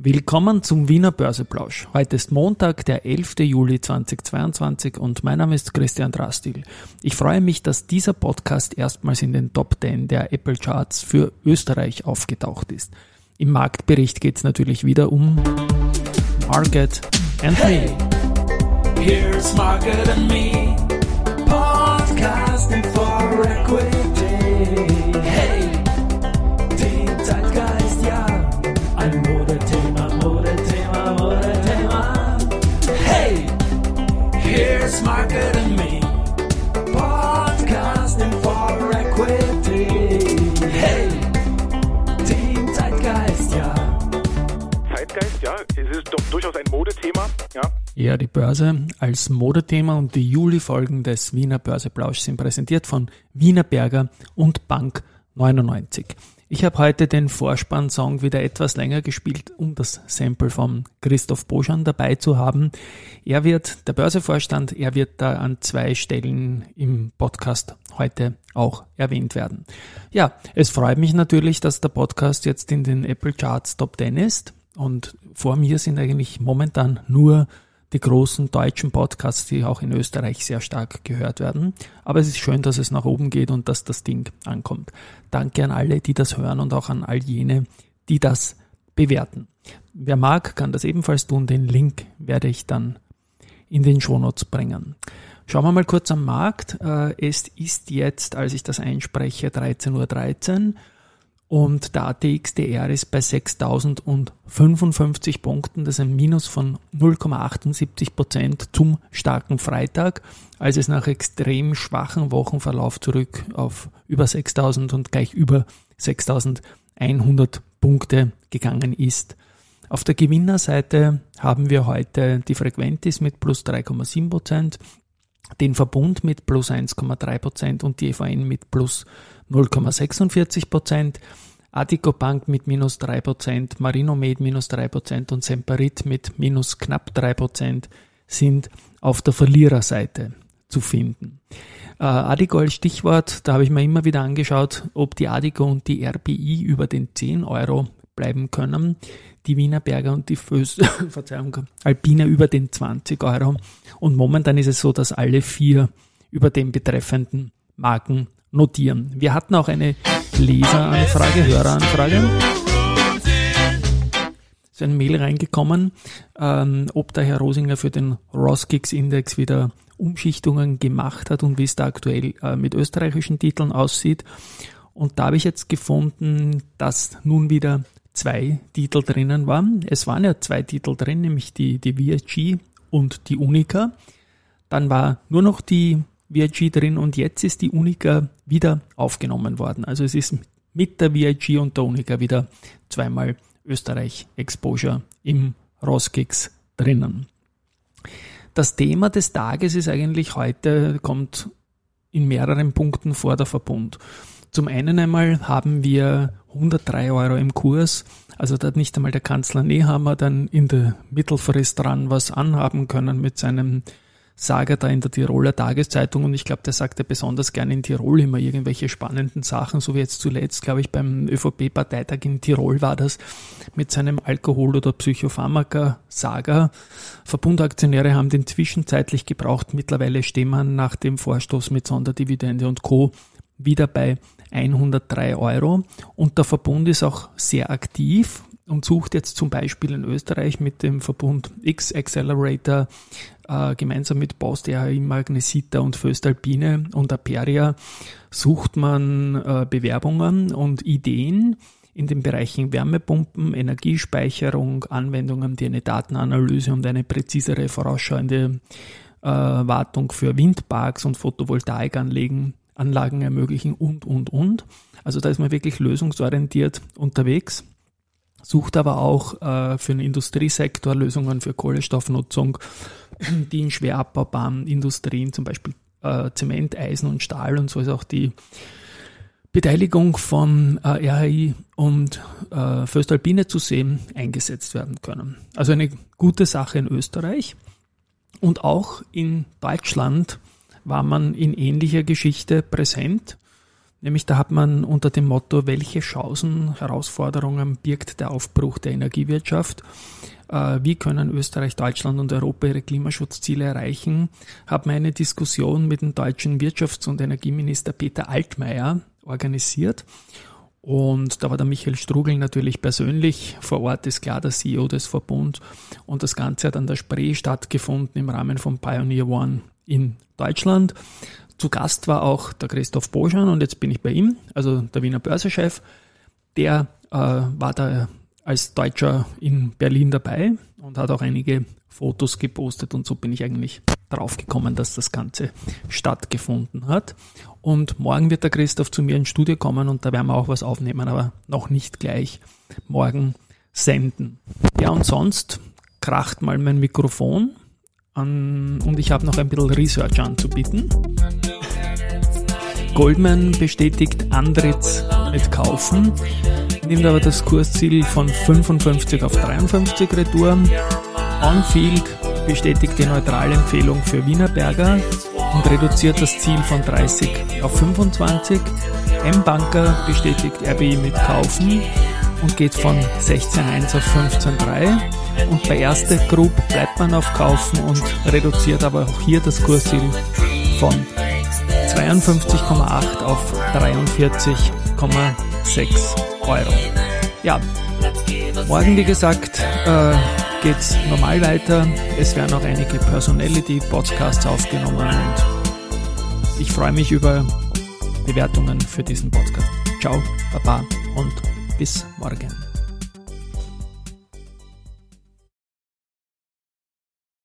Willkommen zum Wiener Börseplausch. Heute ist Montag, der 11. Juli 2022 und mein Name ist Christian Drastil. Ich freue mich, dass dieser Podcast erstmals in den Top 10 der Apple Charts für Österreich aufgetaucht ist. Im Marktbericht geht es natürlich wieder um Market and Hey, here's Market and Me, podcasting for equity. Ja. Die Börse als Modethema und die Juli-Folgen des Wiener Börseplausch sind präsentiert von Wiener Berger und Bank 99. Ich habe heute den Vorspann-Song wieder etwas länger gespielt, um das Sample von Christoph Boschan dabei zu haben. Er wird, der Börsevorstand, er wird da an zwei Stellen im Podcast heute auch erwähnt werden. Ja, es freut mich natürlich, dass der Podcast jetzt in den Apple Charts Top 10 ist und vor mir sind eigentlich momentan nur die großen deutschen Podcasts, die auch in Österreich sehr stark gehört werden. Aber es ist schön, dass es nach oben geht und dass das Ding ankommt. Danke an alle, die das hören und auch an all jene, die das bewerten. Wer mag, kann das ebenfalls tun. Den Link werde ich dann in den Shownotes bringen. Schauen wir mal kurz am Markt. Äh, Es ist jetzt, als ich das einspreche, 13.13 Uhr und der ATXDR ist bei 6055 Punkten, das ist ein Minus von 0,78 Prozent zum starken Freitag, als es nach extrem schwachen Wochenverlauf zurück auf über 6000 und gleich über 6100 Punkte gegangen ist. Auf der Gewinnerseite haben wir heute die Frequentis mit plus 3,7 Prozent, den Verbund mit plus 1,3 Prozent und die EVN mit plus 0,46 Prozent, Adico Bank mit minus 3 Prozent, Marinomed minus 3 Prozent und Semperit mit minus knapp 3 Prozent sind auf der Verliererseite zu finden. Äh, Adico als Stichwort, da habe ich mir immer wieder angeschaut, ob die Adico und die RBI über den 10 Euro bleiben können. Die Wiener Berger und die Föß, Verzeihung, Alpina über den 20 Euro. Und momentan ist es so, dass alle vier über den betreffenden Marken notieren. Wir hatten auch eine Leseranfrage, Höreranfrage. Ist ein Mail reingekommen, ähm, ob der Herr Rosinger für den Roskix-Index wieder Umschichtungen gemacht hat und wie es da aktuell äh, mit österreichischen Titeln aussieht. Und da habe ich jetzt gefunden, dass nun wieder zwei Titel drinnen waren. Es waren ja zwei Titel drin, nämlich die, die VSG und die Unica. Dann war nur noch die VIG drin und jetzt ist die Unica wieder aufgenommen worden. Also es ist mit der VIG und der Unica wieder zweimal Österreich Exposure im Roskix drinnen. Das Thema des Tages ist eigentlich heute, kommt in mehreren Punkten vor der Verbund. Zum einen einmal haben wir 103 Euro im Kurs, also da hat nicht einmal der Kanzler Nehammer dann in der Mittelfrist dran was anhaben können mit seinem Sager da in der Tiroler Tageszeitung und ich glaube, der sagt ja besonders gerne in Tirol immer irgendwelche spannenden Sachen, so wie jetzt zuletzt, glaube ich, beim ÖVP-Parteitag in Tirol war das mit seinem Alkohol- oder Psychopharmaka-Saga. Verbundaktionäre haben den zwischenzeitlich gebraucht. Mittlerweile stehen wir nach dem Vorstoß mit Sonderdividende und Co. wieder bei 103 Euro. Und der Verbund ist auch sehr aktiv und sucht jetzt zum Beispiel in Österreich mit dem Verbund X Accelerator äh, gemeinsam mit Post, RHI, Magnesita und Föstalpine und Aperia sucht man äh, Bewerbungen und Ideen in den Bereichen Wärmepumpen, Energiespeicherung, Anwendungen, die eine Datenanalyse und eine präzisere vorausschauende äh, Wartung für Windparks und Photovoltaikanlagen Anlagen ermöglichen und, und, und. Also da ist man wirklich lösungsorientiert unterwegs sucht aber auch äh, für den Industriesektor Lösungen für Kohlenstoffnutzung, die in schwer abbaubaren Industrien, zum Beispiel äh, Zement, Eisen und Stahl und so ist auch die Beteiligung von äh, RHI und äh, Föstalpine zu sehen eingesetzt werden können. Also eine gute Sache in Österreich und auch in Deutschland war man in ähnlicher Geschichte präsent. Nämlich da hat man unter dem Motto, welche Chancen, Herausforderungen birgt der Aufbruch der Energiewirtschaft, äh, wie können Österreich, Deutschland und Europa ihre Klimaschutzziele erreichen, hat man eine Diskussion mit dem deutschen Wirtschafts- und Energieminister Peter Altmaier organisiert. Und da war der Michael Strugel natürlich persönlich vor Ort, ist klar der CEO des Verbund. Und das Ganze hat an der Spree stattgefunden im Rahmen von Pioneer One in Deutschland. Zu Gast war auch der Christoph Boschan und jetzt bin ich bei ihm, also der Wiener Börsechef. Der äh, war da als Deutscher in Berlin dabei und hat auch einige Fotos gepostet und so bin ich eigentlich drauf gekommen, dass das Ganze stattgefunden hat. Und morgen wird der Christoph zu mir ins Studio kommen und da werden wir auch was aufnehmen, aber noch nicht gleich morgen senden. Ja, und sonst kracht mal mein Mikrofon an, und ich habe noch ein bisschen Research anzubieten. Goldman bestätigt Andritz mit Kaufen, nimmt aber das Kursziel von 55 auf 53 Retour. Onfield bestätigt die neutrale Empfehlung für Wienerberger und reduziert das Ziel von 30 auf 25. M-Banker bestätigt RBI mit Kaufen und geht von 16.1 auf 15.3. Und bei Erste Group bleibt man auf Kaufen und reduziert aber auch hier das Kursziel von 52,8 auf 43,6 Euro. Ja, morgen wie gesagt äh, geht's normal weiter. Es werden auch einige Personality-Podcasts aufgenommen und ich freue mich über Bewertungen für diesen Podcast. Ciao, Baba und bis morgen.